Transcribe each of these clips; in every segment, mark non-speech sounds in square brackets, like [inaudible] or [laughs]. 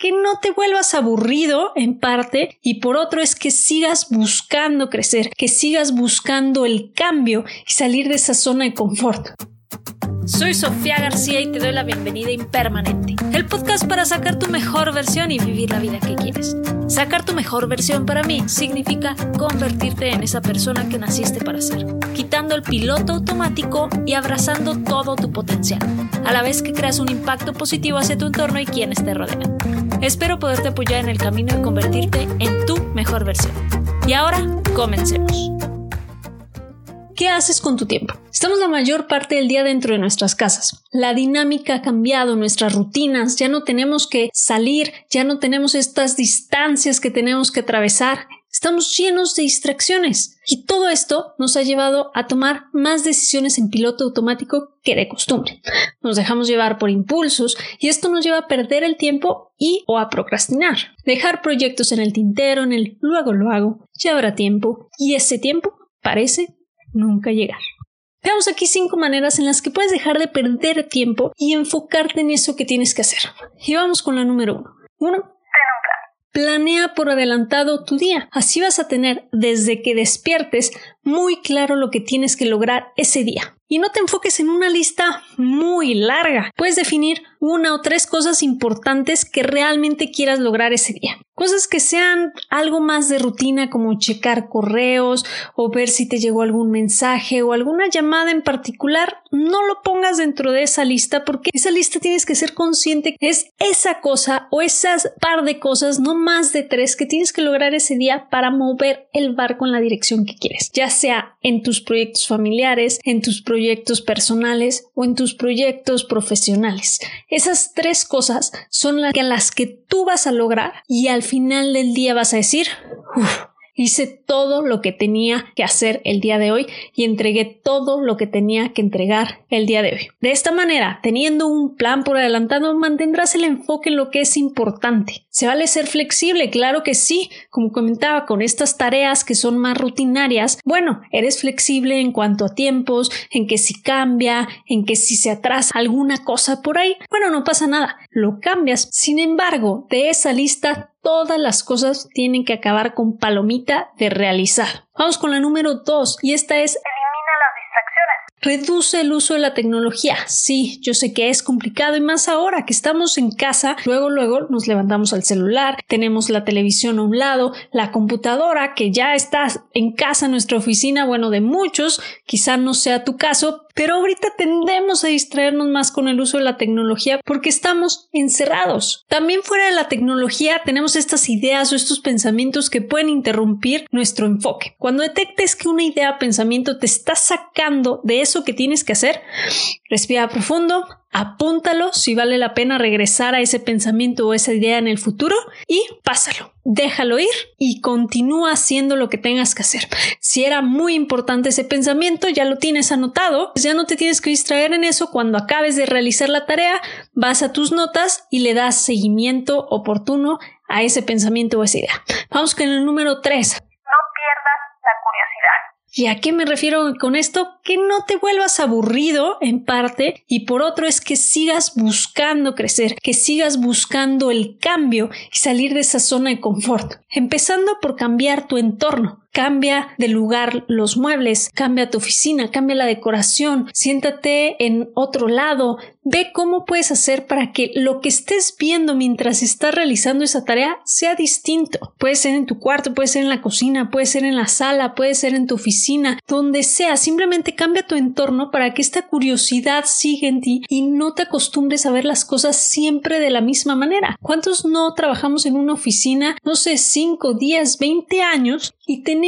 que no te vuelvas aburrido en parte y por otro es que sigas buscando crecer, que sigas buscando el cambio y salir de esa zona de confort. Soy Sofía García y te doy la bienvenida a Impermanente, el podcast para sacar tu mejor versión y vivir la vida que quieres. Sacar tu mejor versión para mí significa convertirte en esa persona que naciste para ser, quitando el piloto automático y abrazando todo tu potencial, a la vez que creas un impacto positivo hacia tu entorno y quienes te rodean. Espero poderte apoyar en el camino de convertirte en tu mejor versión. Y ahora, comencemos. ¿Qué haces con tu tiempo? Estamos la mayor parte del día dentro de nuestras casas. La dinámica ha cambiado, nuestras rutinas, ya no tenemos que salir, ya no tenemos estas distancias que tenemos que atravesar. Estamos llenos de distracciones y todo esto nos ha llevado a tomar más decisiones en piloto automático que de costumbre. Nos dejamos llevar por impulsos y esto nos lleva a perder el tiempo y o a procrastinar. Dejar proyectos en el tintero, en el luego lo hago, ya habrá tiempo y ese tiempo parece nunca llegar. Veamos aquí cinco maneras en las que puedes dejar de perder tiempo y enfocarte en eso que tienes que hacer. Y vamos con la número uno. Uno, Planea por adelantado tu día. Así vas a tener desde que despiertes muy claro lo que tienes que lograr ese día. Y no te enfoques en una lista muy larga. Puedes definir una o tres cosas importantes que realmente quieras lograr ese día. Cosas que sean algo más de rutina como checar correos o ver si te llegó algún mensaje o alguna llamada en particular. No lo pongas dentro de esa lista porque esa lista tienes que ser consciente que es esa cosa o esas par de cosas, no más de tres, que tienes que lograr ese día para mover el barco en la dirección que quieres. Ya sea en tus proyectos familiares, en tus proyectos personales o en tus proyectos profesionales. Esas tres cosas son las que, las que tú vas a lograr y al final del día vas a decir, Hice todo lo que tenía que hacer el día de hoy y entregué todo lo que tenía que entregar el día de hoy. De esta manera, teniendo un plan por adelantado, mantendrás el enfoque en lo que es importante. ¿Se vale ser flexible? Claro que sí. Como comentaba, con estas tareas que son más rutinarias, bueno, eres flexible en cuanto a tiempos, en que si cambia, en que si se atrasa alguna cosa por ahí, bueno, no pasa nada. Lo cambias. Sin embargo, de esa lista todas las cosas tienen que acabar con palomita de realizar. Vamos con la número dos y esta es Reduce el uso de la tecnología. Sí, yo sé que es complicado y más ahora que estamos en casa, luego luego nos levantamos al celular, tenemos la televisión a un lado, la computadora que ya está en casa, nuestra oficina, bueno, de muchos, quizá no sea tu caso, pero ahorita tendemos a distraernos más con el uso de la tecnología porque estamos encerrados. También fuera de la tecnología tenemos estas ideas o estos pensamientos que pueden interrumpir nuestro enfoque. Cuando detectes que una idea o pensamiento te está sacando de que tienes que hacer, respira profundo, apúntalo si vale la pena regresar a ese pensamiento o esa idea en el futuro y pásalo. Déjalo ir y continúa haciendo lo que tengas que hacer. Si era muy importante ese pensamiento, ya lo tienes anotado, pues ya no te tienes que distraer en eso. Cuando acabes de realizar la tarea, vas a tus notas y le das seguimiento oportuno a ese pensamiento o esa idea. Vamos con el número 3. ¿Y a qué me refiero con esto? Que no te vuelvas aburrido en parte y por otro es que sigas buscando crecer, que sigas buscando el cambio y salir de esa zona de confort, empezando por cambiar tu entorno. Cambia de lugar los muebles, cambia tu oficina, cambia la decoración, siéntate en otro lado, ve cómo puedes hacer para que lo que estés viendo mientras estás realizando esa tarea sea distinto. Puede ser en tu cuarto, puede ser en la cocina, puede ser en la sala, puede ser en tu oficina, donde sea. Simplemente cambia tu entorno para que esta curiosidad siga en ti y no te acostumbres a ver las cosas siempre de la misma manera. ¿Cuántos no trabajamos en una oficina, no sé, 5, 10, 20 años y tenemos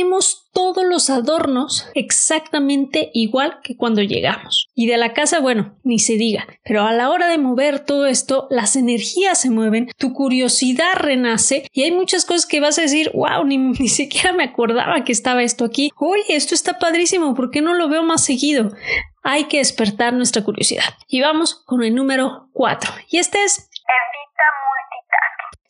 todos los adornos exactamente igual que cuando llegamos. Y de la casa, bueno, ni se diga. Pero a la hora de mover todo esto, las energías se mueven, tu curiosidad renace y hay muchas cosas que vas a decir, wow, ni, [laughs] ni siquiera me acordaba que estaba esto aquí. Oye, esto está padrísimo, ¿por qué no lo veo más seguido? Hay que despertar nuestra curiosidad. Y vamos con el número 4. Y este es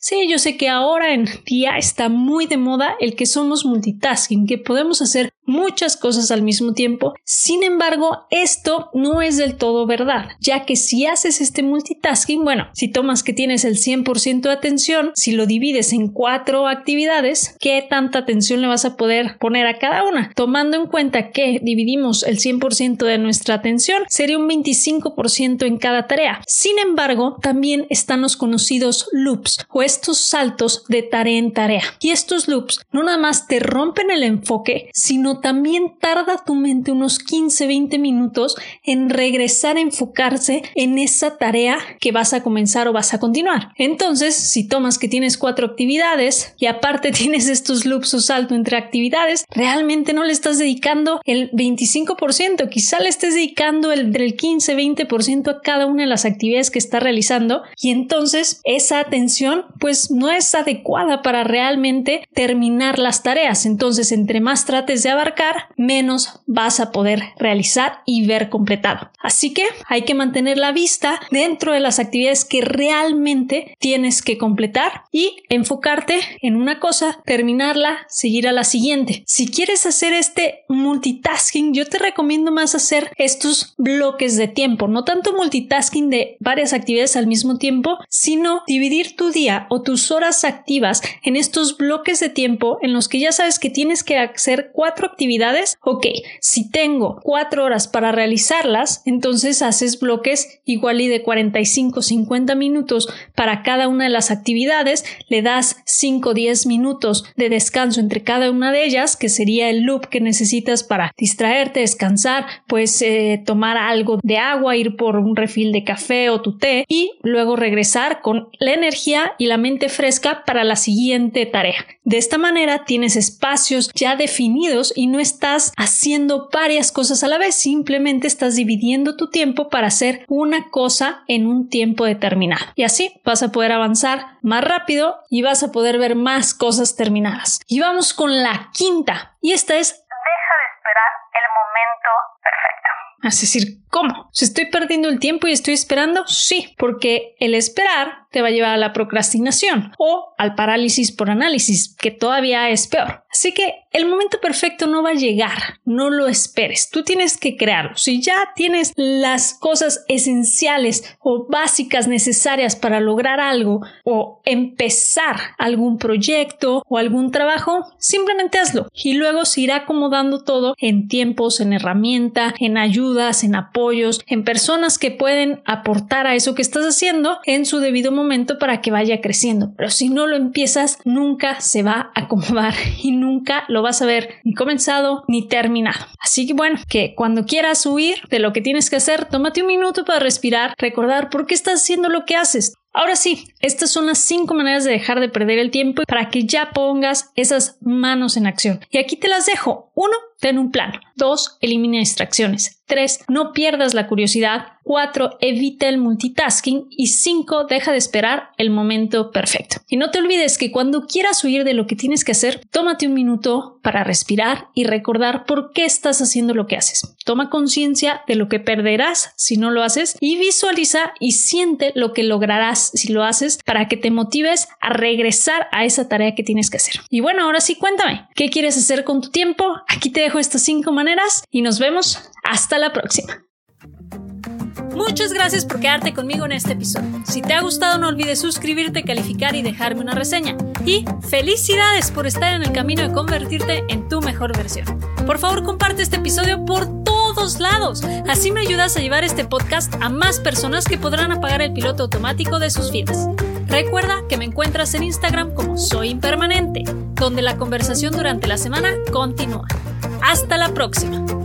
Sí, yo sé que ahora en día está muy de moda el que somos multitasking, que podemos hacer muchas cosas al mismo tiempo. Sin embargo, esto no es del todo verdad, ya que si haces este multitasking, bueno, si tomas que tienes el 100% de atención, si lo divides en cuatro actividades, ¿qué tanta atención le vas a poder poner a cada una? Tomando en cuenta que dividimos el 100% de nuestra atención, sería un 25% en cada tarea. Sin embargo, también están los conocidos loops o estos saltos de tarea en tarea. Y estos loops no nada más te rompen el enfoque, sino también tarda tu mente unos 15-20 minutos en regresar a enfocarse en esa tarea que vas a comenzar o vas a continuar. Entonces, si tomas que tienes cuatro actividades y aparte [laughs] tienes estos loops o salto entre actividades, realmente no le estás dedicando el 25%, quizá le estés dedicando el del 15-20% a cada una de las actividades que está realizando y entonces esa atención pues no es adecuada para realmente terminar las tareas. Entonces, entre más trates de menos vas a poder realizar y ver completado. Así que hay que mantener la vista dentro de las actividades que realmente tienes que completar y enfocarte en una cosa, terminarla, seguir a la siguiente. Si quieres hacer este multitasking, yo te recomiendo más hacer estos bloques de tiempo, no tanto multitasking de varias actividades al mismo tiempo, sino dividir tu día o tus horas activas en estos bloques de tiempo en los que ya sabes que tienes que hacer cuatro actividades, ok, si tengo cuatro horas para realizarlas, entonces haces bloques igual y de 45 50 minutos para cada una de las actividades, le das 5 o 10 minutos de descanso entre cada una de ellas, que sería el loop que necesitas para distraerte, descansar, pues eh, tomar algo de agua, ir por un refil de café o tu té y luego regresar con la energía y la mente fresca para la siguiente tarea. De esta manera tienes espacios ya definidos y no estás haciendo varias cosas a la vez, simplemente estás dividiendo tu tiempo para hacer una cosa en un tiempo determinado. Y así vas a poder avanzar más rápido y vas a poder ver más cosas terminadas. Y vamos con la quinta. Y esta es deja de esperar el momento perfecto. Es decir, ¿cómo? ¿Se estoy perdiendo el tiempo y estoy esperando? Sí, porque el esperar te va a llevar a la procrastinación o al parálisis por análisis, que todavía es peor. Así que el momento perfecto no va a llegar, no lo esperes, tú tienes que crearlo. Si ya tienes las cosas esenciales o básicas necesarias para lograr algo o empezar algún proyecto o algún trabajo, simplemente hazlo y luego se irá acomodando todo en tiempos, en herramienta, en ayudas, en apoyos, en personas que pueden aportar a eso que estás haciendo en su debido momento para que vaya creciendo. Pero si no lo empiezas, nunca se va a acomodar [laughs] y nunca lo vas a ver ni comenzado ni terminado. Así que bueno, que cuando quieras huir de lo que tienes que hacer, tómate un minuto para respirar, recordar por qué estás haciendo lo que haces. Ahora sí, estas son las cinco maneras de dejar de perder el tiempo para que ya pongas esas manos en acción. Y aquí te las dejo. Uno, ten un plan. Dos, elimina distracciones. Tres, no pierdas la curiosidad. 4. Evita el multitasking. Y 5. Deja de esperar el momento perfecto. Y no te olvides que cuando quieras huir de lo que tienes que hacer, tómate un minuto para respirar y recordar por qué estás haciendo lo que haces. Toma conciencia de lo que perderás si no lo haces y visualiza y siente lo que lograrás si lo haces para que te motives a regresar a esa tarea que tienes que hacer. Y bueno, ahora sí cuéntame, ¿qué quieres hacer con tu tiempo? Aquí te dejo estas cinco maneras y nos vemos hasta la próxima. Muchas gracias por quedarte conmigo en este episodio. Si te ha gustado no olvides suscribirte, calificar y dejarme una reseña. Y felicidades por estar en el camino de convertirte en tu mejor versión. Por favor comparte este episodio por todos lados. Así me ayudas a llevar este podcast a más personas que podrán apagar el piloto automático de sus vidas. Recuerda que me encuentras en Instagram como Soy Impermanente, donde la conversación durante la semana continúa. Hasta la próxima.